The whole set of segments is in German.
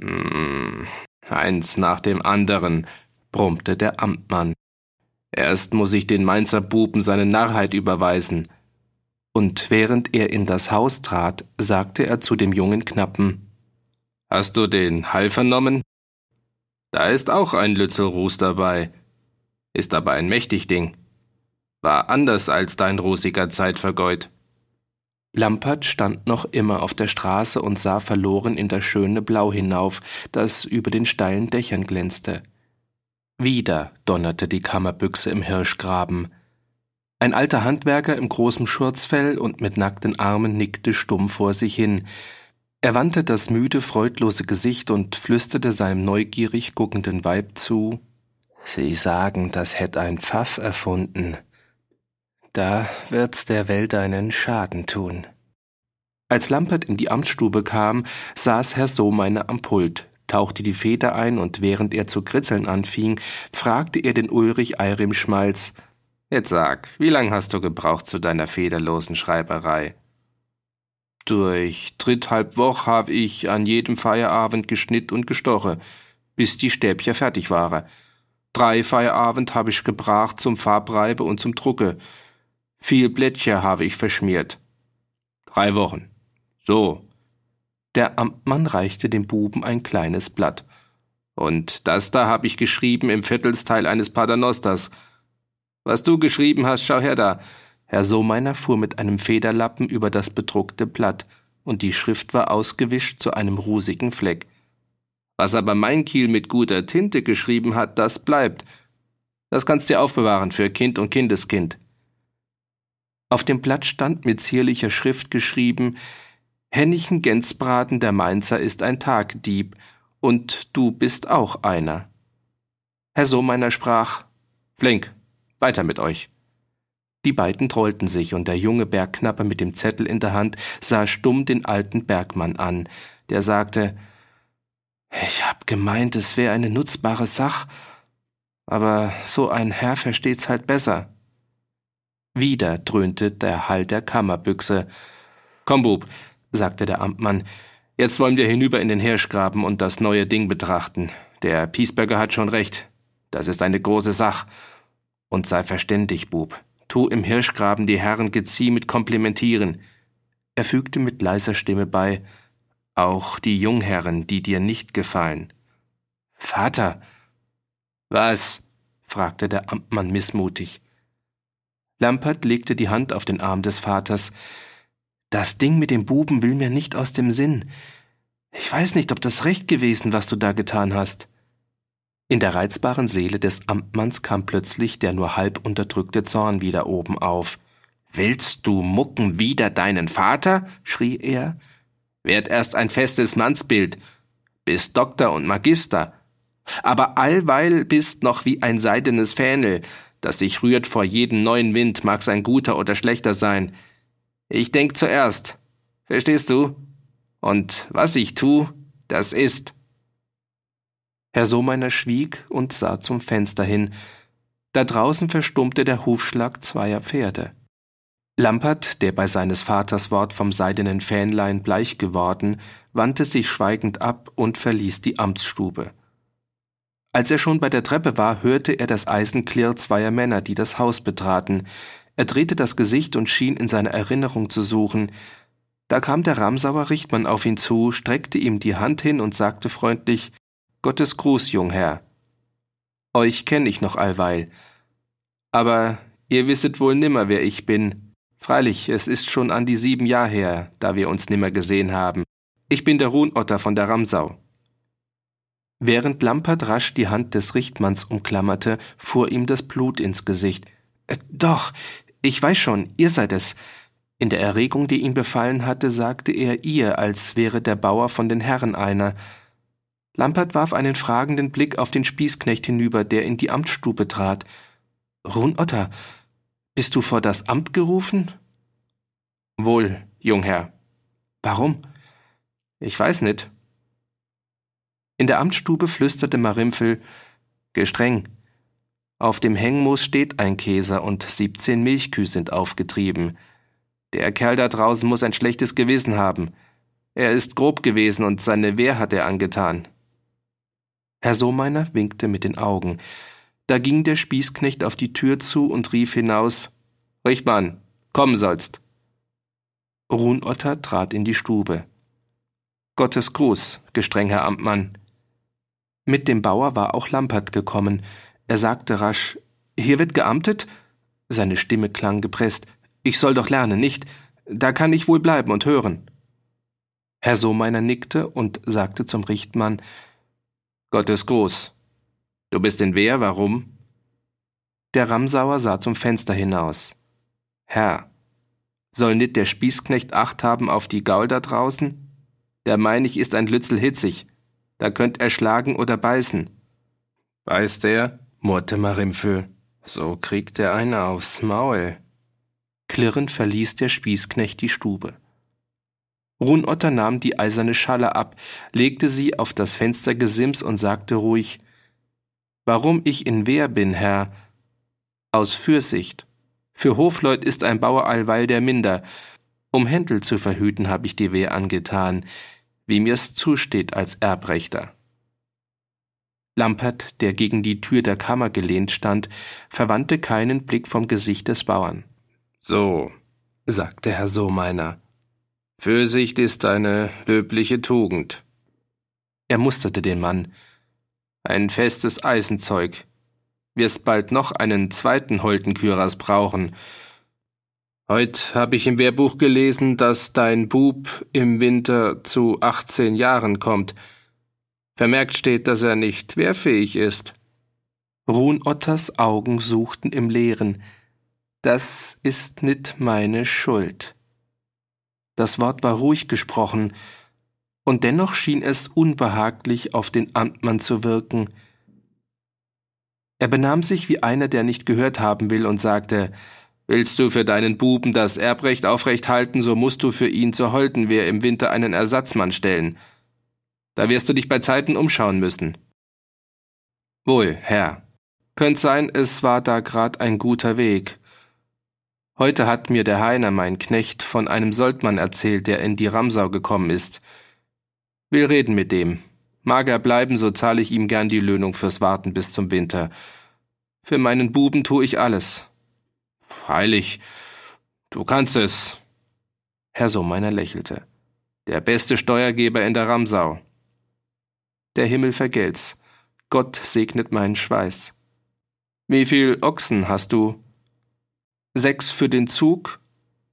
Hm, eins nach dem anderen, brummte der Amtmann. Erst muss ich den Mainzer Buben seine Narrheit überweisen. Und während er in das Haus trat, sagte er zu dem jungen Knappen Hast du den Hall vernommen? Da ist auch ein Lützelruß dabei, ist aber ein mächtig Ding. War anders als dein rosiger Zeitvergeud. Lampert stand noch immer auf der Straße und sah verloren in das schöne Blau hinauf, das über den steilen Dächern glänzte. Wieder donnerte die Kammerbüchse im Hirschgraben. Ein alter Handwerker im großen Schurzfell und mit nackten Armen nickte stumm vor sich hin. Er wandte das müde, freudlose Gesicht und flüsterte seinem neugierig guckenden Weib zu Sie sagen, das hätt ein Pfaff erfunden. Da wird's der Welt einen Schaden tun. Als Lampert in die Amtsstube kam, saß Herr Sohmeiner am Pult, tauchte die Feder ein und während er zu kritzeln anfing, fragte er den Ulrich Eirim Schmalz, Jetzt sag, wie lang hast du gebraucht zu deiner federlosen Schreiberei? Durch dritthalb Woch hab ich an jedem Feierabend geschnitt und gestoche, bis die Stäbchen fertig waren. Drei Feierabend habe ich gebracht zum Farbreibe und zum Drucke. Viel Blättchen habe ich verschmiert. Drei Wochen. So. Der Amtmann reichte dem Buben ein kleines Blatt. Und das da habe ich geschrieben im Viertelsteil eines Paternosters. Was du geschrieben hast, schau her da. Herr Sohmeiner fuhr mit einem Federlappen über das bedruckte Blatt, und die Schrift war ausgewischt zu einem rußigen Fleck. Was aber mein Kiel mit guter Tinte geschrieben hat, das bleibt. Das kannst du aufbewahren für Kind und Kindeskind. Auf dem Blatt stand mit zierlicher Schrift geschrieben Hennichen Gensbraten der Mainzer ist ein Tagdieb, und du bist auch einer. Herr Sohmeiner sprach Flink, weiter mit euch. Die beiden trollten sich, und der junge Bergknappe mit dem Zettel in der Hand sah stumm den alten Bergmann an, der sagte ich hab gemeint, es wäre eine nutzbare Sach, aber so ein Herr versteht's halt besser. Wieder dröhnte der Hall der Kammerbüchse. Komm, Bub, sagte der Amtmann, jetzt wollen wir hinüber in den Hirschgraben und das neue Ding betrachten. Der Piesberger hat schon recht. Das ist eine große Sach. Und sei verständig, Bub. Tu im Hirschgraben die Herren gezieh mit komplimentieren. Er fügte mit leiser Stimme bei, auch die Jungherren, die dir nicht gefallen. Vater. Was? fragte der Amtmann missmutig. Lampert legte die Hand auf den Arm des Vaters. Das Ding mit dem Buben will mir nicht aus dem Sinn. Ich weiß nicht, ob das recht gewesen, was du da getan hast. In der reizbaren Seele des Amtmanns kam plötzlich der nur halb unterdrückte Zorn wieder oben auf. Willst du mucken wieder deinen Vater? schrie er. Werd erst ein festes Mannsbild, bist Doktor und Magister, aber allweil bist noch wie ein seidenes Fähnel, das sich rührt vor jedem neuen Wind, mag's ein guter oder schlechter sein. Ich denk zuerst, verstehst du? Und was ich tu, das ist. Herr Sohmeiner schwieg und sah zum Fenster hin. Da draußen verstummte der Hufschlag zweier Pferde. Lampert, der bei seines Vaters Wort vom seidenen Fähnlein bleich geworden, wandte sich schweigend ab und verließ die Amtsstube. Als er schon bei der Treppe war, hörte er das Eisenklirr zweier Männer, die das Haus betraten. Er drehte das Gesicht und schien in seiner Erinnerung zu suchen. Da kam der Ramsauer Richtmann auf ihn zu, streckte ihm die Hand hin und sagte freundlich Gottes Gruß, Jungherr. Euch kenn ich noch allweil. Aber ihr wisset wohl nimmer, wer ich bin. Freilich, es ist schon an die sieben Jahr her, da wir uns nimmer gesehen haben. Ich bin der Ruhnotter von der Ramsau. Während Lampert rasch die Hand des Richtmanns umklammerte, fuhr ihm das Blut ins Gesicht. Äh, doch, ich weiß schon, ihr seid es. In der Erregung, die ihn befallen hatte, sagte er ihr, als wäre der Bauer von den Herren einer. Lampert warf einen fragenden Blick auf den Spießknecht hinüber, der in die Amtsstube trat. Ruhnotter, bist du vor das Amt gerufen? Wohl, Jungherr. Warum? Ich weiß nicht. In der Amtsstube flüsterte Marimpfel Gestreng. Auf dem Hängmoos steht ein Käser und siebzehn Milchkühe sind aufgetrieben. Der Kerl da draußen muss ein schlechtes Gewissen haben. Er ist grob gewesen und seine Wehr hat er angetan. Herr Sohmeiner winkte mit den Augen. Da ging der Spießknecht auf die Tür zu und rief hinaus: Richtmann, kommen sollst. Ruhnotter trat in die Stube. Gottes Gruß, gestreng Herr Amtmann. Mit dem Bauer war auch Lampert gekommen. Er sagte rasch: Hier wird geamtet? Seine Stimme klang gepresst. Ich soll doch lernen, nicht? Da kann ich wohl bleiben und hören. Herr Sohmeiner nickte und sagte zum Richtmann: Gottes Gruß. Du bist in Wehr, warum? Der Ramsauer sah zum Fenster hinaus. Herr, soll nit der Spießknecht Acht haben auf die Gaul da draußen? Der meinig ist ein Lützel hitzig. Da könnt er schlagen oder beißen. Beißt er? murrte Marimfel. So kriegt er eine aufs Maul. Klirrend verließ der Spießknecht die Stube. Runotter nahm die eiserne Schalle ab, legte sie auf das Fenstergesims und sagte ruhig Warum ich in Wehr bin, Herr? Aus Fürsicht. Für Hofleut ist ein Bauer allweil der minder. Um Händel zu verhüten, hab ich die Wehr angetan, wie mir's zusteht als Erbrechter. Lampert, der gegen die Tür der Kammer gelehnt stand, verwandte keinen Blick vom Gesicht des Bauern. So, sagte Herr Sohmeiner, Fürsicht ist eine löbliche Tugend. Er musterte den Mann. Ein festes Eisenzeug. Wirst bald noch einen zweiten holden Kyras brauchen. Heut habe ich im Wehrbuch gelesen, dass dein Bub im Winter zu 18 Jahren kommt. Vermerkt steht, dass er nicht wehrfähig ist. Ruhnotters Augen suchten im Leeren. Das ist nit meine Schuld. Das Wort war ruhig gesprochen, und dennoch schien es unbehaglich auf den Amtmann zu wirken. Er benahm sich wie einer, der nicht gehört haben will, und sagte Willst du für deinen Buben das Erbrecht aufrecht halten, so musst du für ihn zur Holdenwehr im Winter einen Ersatzmann stellen. Da wirst du dich bei Zeiten umschauen müssen. Wohl, Herr. Könnt sein, es war da grad ein guter Weg. Heute hat mir der Heiner, mein Knecht, von einem Soldmann erzählt, der in die Ramsau gekommen ist. Will reden mit dem. Mag er bleiben, so zahle ich ihm gern die Löhnung fürs Warten bis zum Winter. Für meinen Buben tu ich alles. Freilich, du kannst es. Herr Sohmeiner lächelte. Der beste Steuergeber in der Ramsau. Der Himmel vergelt's. Gott segnet meinen Schweiß. Wie viel Ochsen hast du? sechs für den Zug,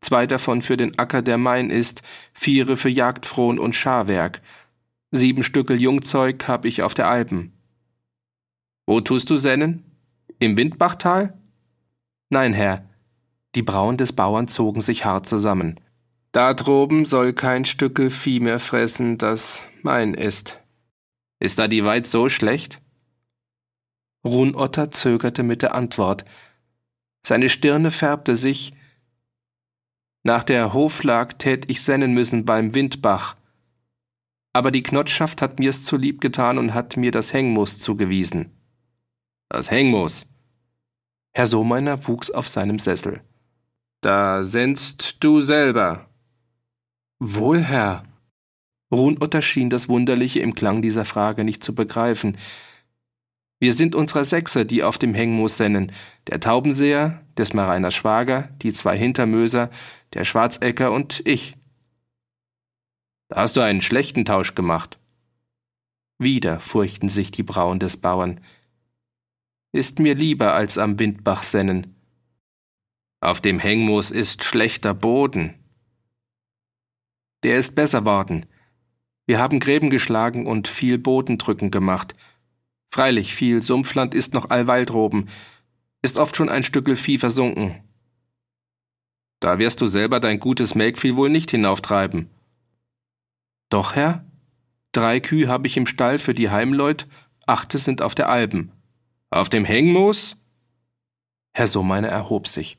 zwei davon für den Acker, der mein ist, viere für Jagdfrohn und Scharwerk. Sieben Stückel Jungzeug hab ich auf der Alpen. Wo tust du Sennen? Im Windbachtal? Nein, Herr. Die Brauen des Bauern zogen sich hart zusammen. Da droben soll kein Stückel Vieh mehr fressen, das mein ist. Ist da die Weid so schlecht? Runotter zögerte mit der Antwort, seine Stirne färbte sich. Nach der Hoflag tät ich sennen müssen beim Windbach. Aber die Knotschaft hat mir's zu lieb getan und hat mir das Hengmoos zugewiesen. Das Hengmoos? Herr Sohmeiner wuchs auf seinem Sessel. Da sendst du selber. Wohl, Herr. Runotter schien das Wunderliche im Klang dieser Frage nicht zu begreifen. Wir sind unserer Sechse, die auf dem Hengmoos sennen. Der Taubenseher, des Mareiners Schwager, die zwei Hintermöser, der Schwarzecker und ich. Da hast du einen schlechten Tausch gemacht. Wieder furchten sich die Brauen des Bauern. Ist mir lieber als am Windbach sennen. Auf dem Hengmoos ist schlechter Boden. Der ist besser worden. Wir haben Gräben geschlagen und viel Bodendrücken gemacht. Freilich, viel Sumpfland ist noch allweil droben, ist oft schon ein Stückel Vieh versunken. Da wirst du selber dein gutes Melkvieh wohl nicht hinauftreiben. Doch, Herr, drei Kühe habe ich im Stall für die Heimleut, achte sind auf der Alben. Auf dem Hengmoos? Herr Sohmeiner erhob sich.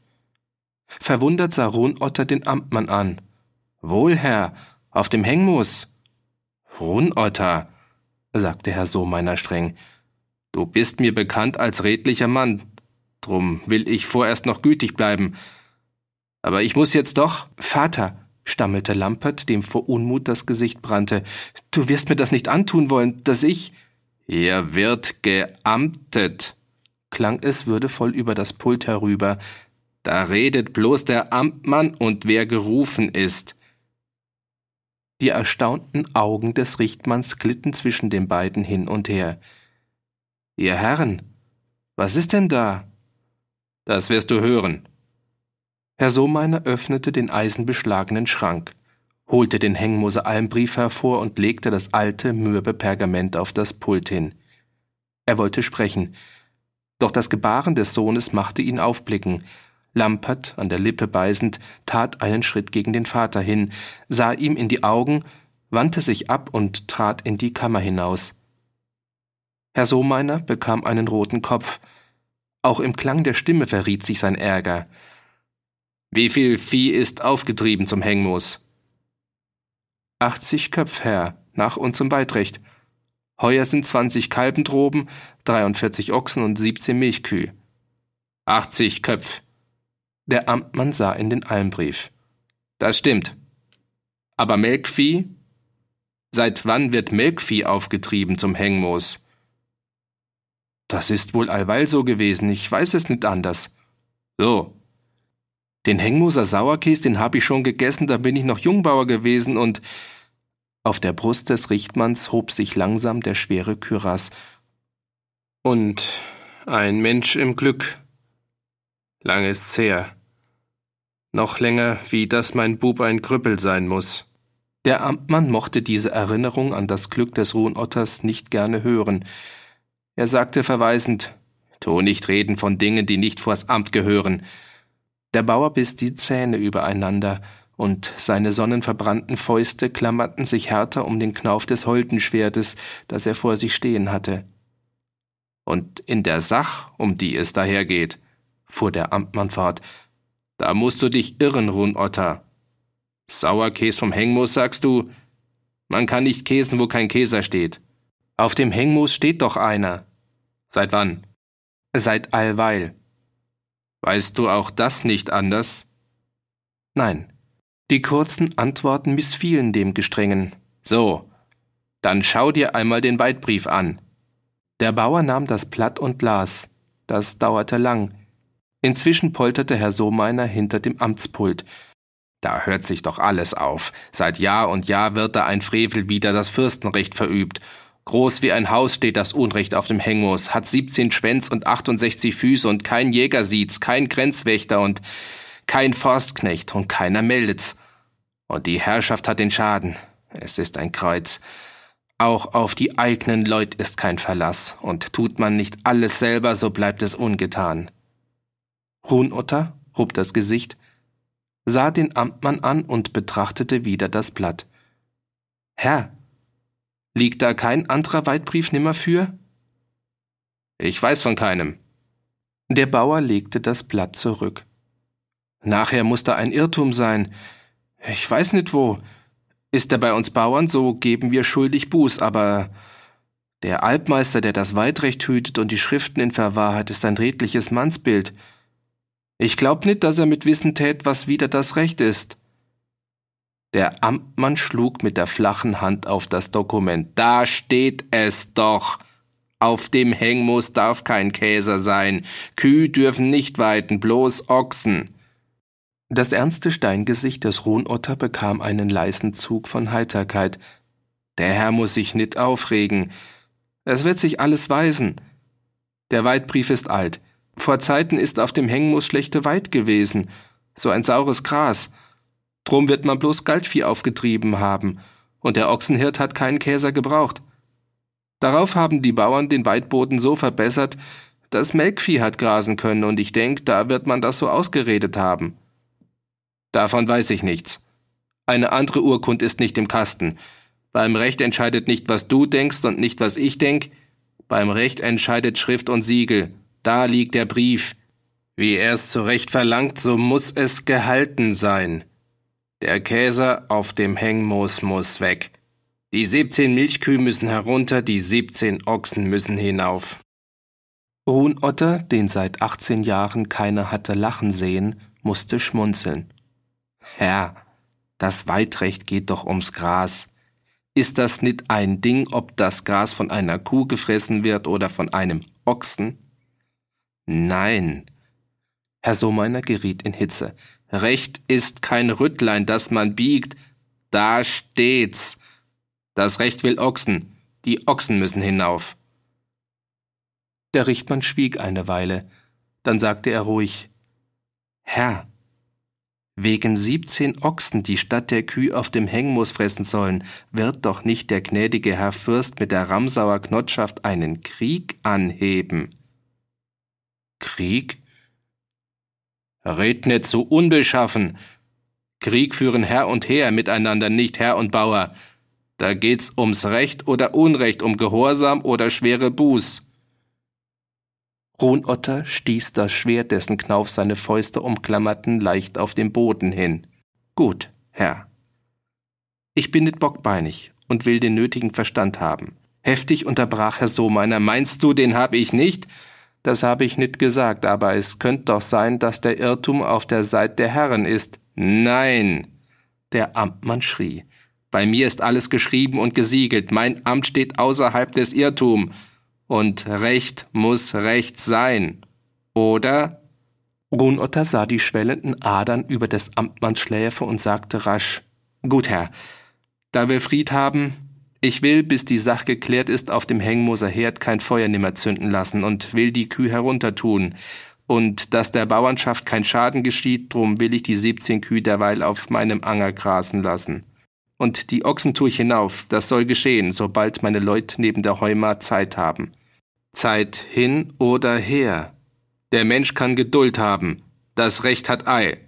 Verwundert sah Runotter den Amtmann an. Wohl, Herr, auf dem Hengmoos. Runotter, sagte Herr Sohmeiner streng, Du bist mir bekannt als redlicher Mann, drum will ich vorerst noch gütig bleiben. Aber ich muss jetzt doch. Vater, stammelte Lampert, dem vor Unmut das Gesicht brannte. Du wirst mir das nicht antun wollen, dass ich. Ihr wird geamtet, klang es würdevoll über das Pult herüber. Da redet bloß der Amtmann und wer gerufen ist. Die erstaunten Augen des Richtmanns glitten zwischen den beiden hin und her. Ihr Herren, was ist denn da? Das wirst du hören. Herr Sohmeiner öffnete den eisenbeschlagenen Schrank, holte den Hengmoser Almbrief hervor und legte das alte, mürbe Pergament auf das Pult hin. Er wollte sprechen, doch das Gebaren des Sohnes machte ihn aufblicken, Lampert, an der Lippe beißend, tat einen Schritt gegen den Vater hin, sah ihm in die Augen, wandte sich ab und trat in die Kammer hinaus. Herr Sohmeiner bekam einen roten Kopf. Auch im Klang der Stimme verriet sich sein Ärger. Wie viel Vieh ist aufgetrieben zum Hengmoos? 80 Köpf, Herr, nach unserem Weitrecht. Heuer sind 20 Kalbendroben, 43 Ochsen und 17 Milchkühe. 80 Köpf. Der Amtmann sah in den Almbrief. Das stimmt. Aber Melkvieh? Seit wann wird Melkvieh aufgetrieben zum Hengmoos? Das ist wohl allweil so gewesen, ich weiß es nicht anders. So. Den Hengmoser Sauerkäse, den hab ich schon gegessen, da bin ich noch Jungbauer gewesen und auf der Brust des Richtmanns hob sich langsam der schwere Kürass. Und ein Mensch im Glück. Lang ist's her. Noch länger, wie dass mein Bub ein Krüppel sein muss. Der Amtmann mochte diese Erinnerung an das Glück des Ruhnotters nicht gerne hören. Er sagte verweisend, Tu nicht reden von Dingen, die nicht vors Amt gehören. Der Bauer biss die Zähne übereinander, und seine sonnenverbrannten Fäuste klammerten sich härter um den Knauf des Holdenschwertes, das er vor sich stehen hatte. Und in der Sach, um die es dahergeht, fuhr der Amtmann fort, da musst du dich irren, Runotter. Sauerkäse vom Hengmoos, sagst du? Man kann nicht käsen, wo kein Käser steht. Auf dem Hengmoos steht doch einer. Seit wann? Seit allweil. Weißt du auch das nicht anders? Nein. Die kurzen Antworten missfielen dem Gestrengen. So, dann schau dir einmal den Weitbrief an. Der Bauer nahm das Blatt und las. Das dauerte lang. Inzwischen polterte Herr Sohmeiner hinter dem Amtspult. Da hört sich doch alles auf. Seit Jahr und Jahr wird da ein Frevel wider das Fürstenrecht verübt. Groß wie ein Haus steht das Unrecht auf dem Hengmoos, hat 17 Schwänz und 68 Füße und kein Jäger sieht's, kein Grenzwächter und kein Forstknecht und keiner meldet's. Und die Herrschaft hat den Schaden. Es ist ein Kreuz. Auch auf die eigenen Leut ist kein Verlass, und tut man nicht alles selber, so bleibt es ungetan. Huhnotter hob das Gesicht, sah den Amtmann an und betrachtete wieder das Blatt. Herr, liegt da kein anderer Weitbrief nimmer für? Ich weiß von keinem. Der Bauer legte das Blatt zurück. Nachher muss da ein Irrtum sein. Ich weiß nicht wo. Ist er bei uns Bauern, so geben wir schuldig Buß, aber der Albmeister, der das Weitrecht hütet und die Schriften in Verwahr hat, ist ein redliches Mannsbild. Ich glaub nicht, dass er mit Wissen tät, was wieder das Recht ist. Der Amtmann schlug mit der flachen Hand auf das Dokument. Da steht es doch. Auf dem Hengmus darf kein Käser sein. Kühe dürfen nicht weiden, bloß Ochsen. Das ernste Steingesicht des Ruhnotter bekam einen leisen Zug von Heiterkeit. Der Herr muss sich nit aufregen. Es wird sich alles weisen. Der Weidbrief ist alt. Vor Zeiten ist auf dem Hengmus schlechte Weid gewesen, so ein saures Gras. Drum wird man bloß Galtvieh aufgetrieben haben, und der Ochsenhirt hat keinen Käser gebraucht. Darauf haben die Bauern den Weidboden so verbessert, dass Melkvieh hat grasen können, und ich denk, da wird man das so ausgeredet haben. Davon weiß ich nichts. Eine andere Urkund ist nicht im Kasten. Beim Recht entscheidet nicht, was du denkst und nicht, was ich denk. Beim Recht entscheidet Schrift und Siegel. Da liegt der Brief. Wie er es zu Recht verlangt, so muss es gehalten sein. Der Käser auf dem Hengmoos muss weg. Die 17 Milchkühe müssen herunter, die 17 Ochsen müssen hinauf. Ruhnotter, den seit 18 Jahren keiner hatte lachen sehen, musste schmunzeln. Herr, Das Weidrecht geht doch ums Gras. Ist das nicht ein Ding, ob das Gras von einer Kuh gefressen wird oder von einem Ochsen? Nein. Herr Sohmeiner geriet in Hitze. Recht ist kein Rüttlein, das man biegt. Da steht's. Das Recht will Ochsen. Die Ochsen müssen hinauf. Der Richtmann schwieg eine Weile. Dann sagte er ruhig: Herr, wegen siebzehn Ochsen, die statt der Kühe auf dem Hengmoos fressen sollen, wird doch nicht der gnädige Herr Fürst mit der Ramsauer Knotschaft einen Krieg anheben. Krieg? Red nicht so unbeschaffen. Krieg führen Herr und Heer miteinander, nicht Herr und Bauer. Da geht's ums Recht oder Unrecht, um Gehorsam oder schwere Buß. Ruhnotter stieß das Schwert, dessen Knauf seine Fäuste umklammerten, leicht auf den Boden hin. Gut, Herr. Ich bin nicht bockbeinig und will den nötigen Verstand haben. Heftig unterbrach Herr Sohmeiner. Meinst du, den hab ich nicht? Das habe ich nicht gesagt, aber es könnte doch sein, dass der Irrtum auf der Seite der Herren ist. Nein! Der Amtmann schrie. Bei mir ist alles geschrieben und gesiegelt. Mein Amt steht außerhalb des Irrtum. Und Recht muss Recht sein. Oder? Runotter sah die schwellenden Adern über des Amtmanns Schläfe und sagte rasch: Gut, Herr. Da wir Fried haben, ich will, bis die Sache geklärt ist, auf dem Hengmoser Herd kein Feuer nimmer zünden lassen und will die Kühe heruntertun. Und dass der Bauernschaft kein Schaden geschieht, drum will ich die siebzehn Kühe derweil auf meinem Anger grasen lassen. Und die Ochsen tue ich hinauf, das soll geschehen, sobald meine Leute neben der Heuma Zeit haben. Zeit hin oder her. Der Mensch kann Geduld haben, das Recht hat Eil.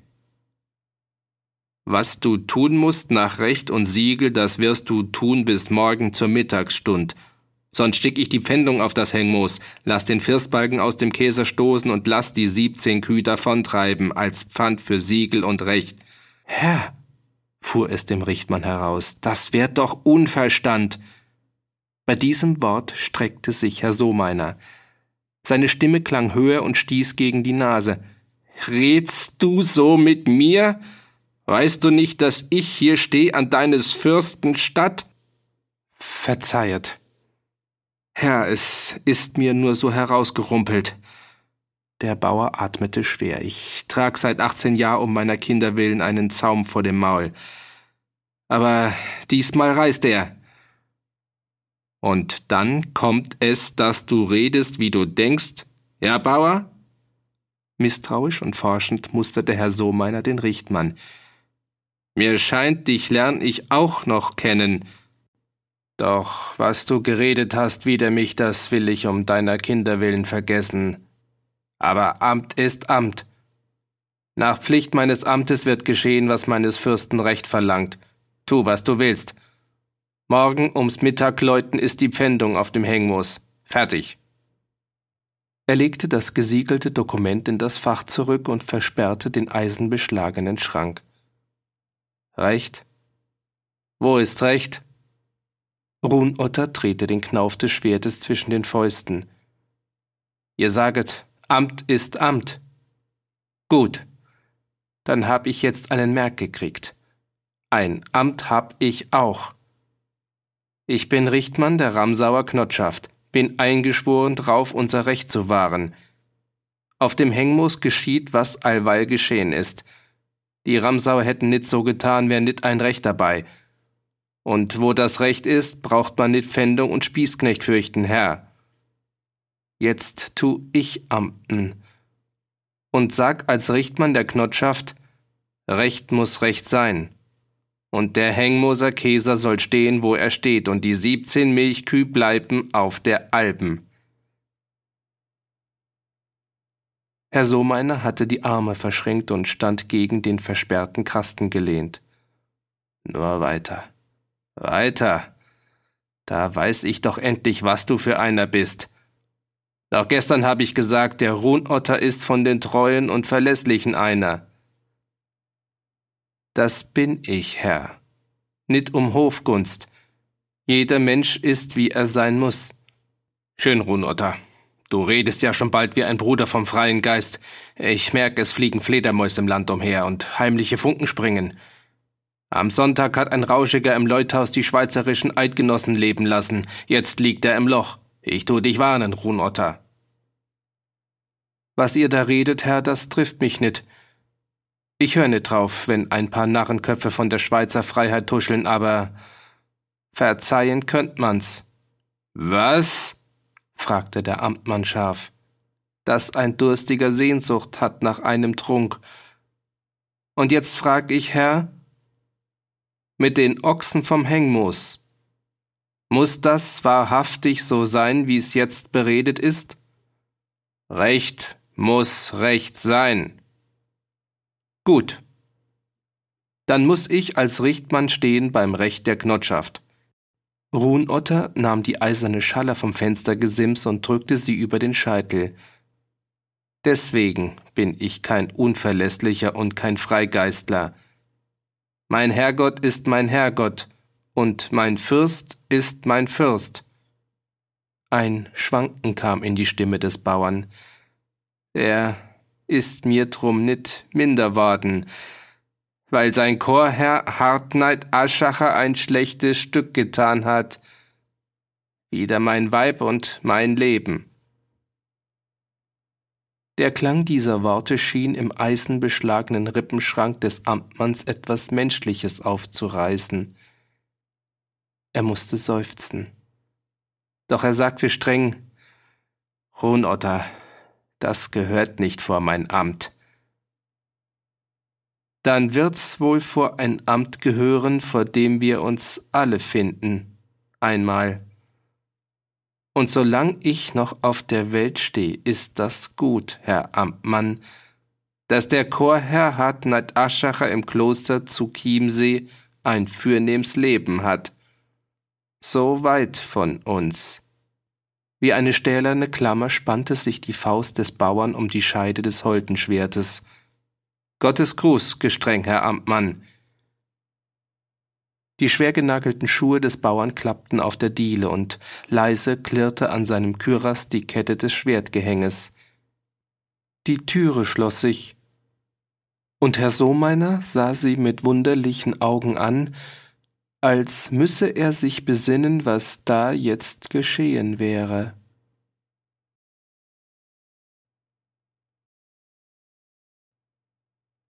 Was du tun musst nach Recht und Siegel, das wirst du tun bis morgen zur Mittagsstund. Sonst stick ich die Pfändung auf das Hängmoos, lass den Firstbalken aus dem Käse stoßen und lass die siebzehn Kühe davontreiben, als Pfand für Siegel und Recht. Herr, fuhr es dem Richtmann heraus, das wär doch Unverstand. Bei diesem Wort streckte sich Herr Sohmeiner. Seine Stimme klang höher und stieß gegen die Nase. Redst du so mit mir? Weißt du nicht, dass ich hier steh an deines Fürsten Stadt? Verzeihet. Herr, es ist mir nur so herausgerumpelt. Der Bauer atmete schwer. Ich trag seit 18 Jahren um meiner Kinder willen einen Zaum vor dem Maul. Aber diesmal reißt er. Und dann kommt es, dass du redest, wie du denkst. Ja, Bauer? Misstrauisch und forschend musterte Herr Sohmeiner den Richtmann. Mir scheint, dich lern ich auch noch kennen. Doch was du geredet hast wider mich, das will ich um deiner Kinder willen vergessen. Aber Amt ist Amt. Nach Pflicht meines Amtes wird geschehen, was meines Fürsten Recht verlangt. Tu, was du willst. Morgen ums Mittagläuten ist die Pfändung auf dem Hängmoos. Fertig. Er legte das gesiegelte Dokument in das Fach zurück und versperrte den eisenbeschlagenen Schrank. Recht? Wo ist Recht? Runotter drehte den Knauf des Schwertes zwischen den Fäusten. Ihr saget, Amt ist Amt. Gut, dann hab ich jetzt einen Merk gekriegt. Ein Amt hab ich auch. Ich bin Richtmann der Ramsauer Knotschaft, bin eingeschworen drauf, unser Recht zu wahren. Auf dem Hengmoos geschieht, was allweil geschehen ist – die Ramsauer hätten nit so getan, wär nit ein Recht dabei. Und wo das Recht ist, braucht man nit Pfändung und Spießknecht fürchten, Herr. Jetzt tu ich Amten und sag als Richtmann der Knotschaft, Recht muss Recht sein. Und der Hengmoser Käser soll stehen, wo er steht, und die siebzehn Milchküh bleiben auf der Alpen. Herr Sohmeiner hatte die Arme verschränkt und stand gegen den versperrten Kasten gelehnt. Nur weiter. Weiter. Da weiß ich doch endlich, was du für einer bist. Doch gestern habe ich gesagt, der Ruhnotter ist von den Treuen und Verlässlichen einer. Das bin ich, Herr. Nit um Hofgunst. Jeder Mensch ist, wie er sein muss. Schön, Ruhnotter. Du redest ja schon bald wie ein Bruder vom freien Geist. Ich merke, es fliegen Fledermäuse im Land umher und heimliche Funken springen. Am Sonntag hat ein Rauschiger im Leuthaus die schweizerischen Eidgenossen leben lassen. Jetzt liegt er im Loch. Ich tu dich warnen, Runotter. Was ihr da redet, Herr, das trifft mich nit. Ich hör nit drauf, wenn ein paar Narrenköpfe von der Schweizer Freiheit tuscheln, aber verzeihen könnt man's. Was? Fragte der Amtmann scharf. Dass ein Durstiger Sehnsucht hat nach einem Trunk. Und jetzt frag ich, Herr, mit den Ochsen vom Hengmoos. Muss das wahrhaftig so sein, wie es jetzt beredet ist? Recht muss Recht sein. Gut. Dann muss ich als Richtmann stehen beim Recht der Knotschaft. Ruhnotter nahm die eiserne Schalle vom Fenstergesims und drückte sie über den Scheitel. Deswegen bin ich kein Unverlässlicher und kein Freigeistler. Mein Herrgott ist mein Herrgott, und mein Fürst ist mein Fürst. Ein Schwanken kam in die Stimme des Bauern. Er ist mir drum nit minder worden, weil sein Chorherr Hartneid Aschacher ein schlechtes Stück getan hat. Wieder mein Weib und mein Leben. Der Klang dieser Worte schien im eisenbeschlagenen Rippenschrank des Amtmanns etwas Menschliches aufzureißen. Er musste seufzen. Doch er sagte streng Ruhnotter, das gehört nicht vor mein Amt. Dann wird's wohl vor ein Amt gehören, vor dem wir uns alle finden, einmal. Und solang ich noch auf der Welt stehe, ist das gut, Herr Amtmann, dass der Chorherr Hartneit Aschacher im Kloster zu Chiemsee ein fürnehms Leben hat. So weit von uns. Wie eine stählerne Klammer spannte sich die Faust des Bauern um die Scheide des Holdenschwertes. Gottes Gruß, gestreng Herr Amtmann, die schwer genagelten Schuhe des Bauern klappten auf der Diele und leise klirrte an seinem Kürass die Kette des Schwertgehänges. Die Türe schloss sich, und Herr Sohmeiner sah sie mit wunderlichen Augen an, als müsse er sich besinnen, was da jetzt geschehen wäre.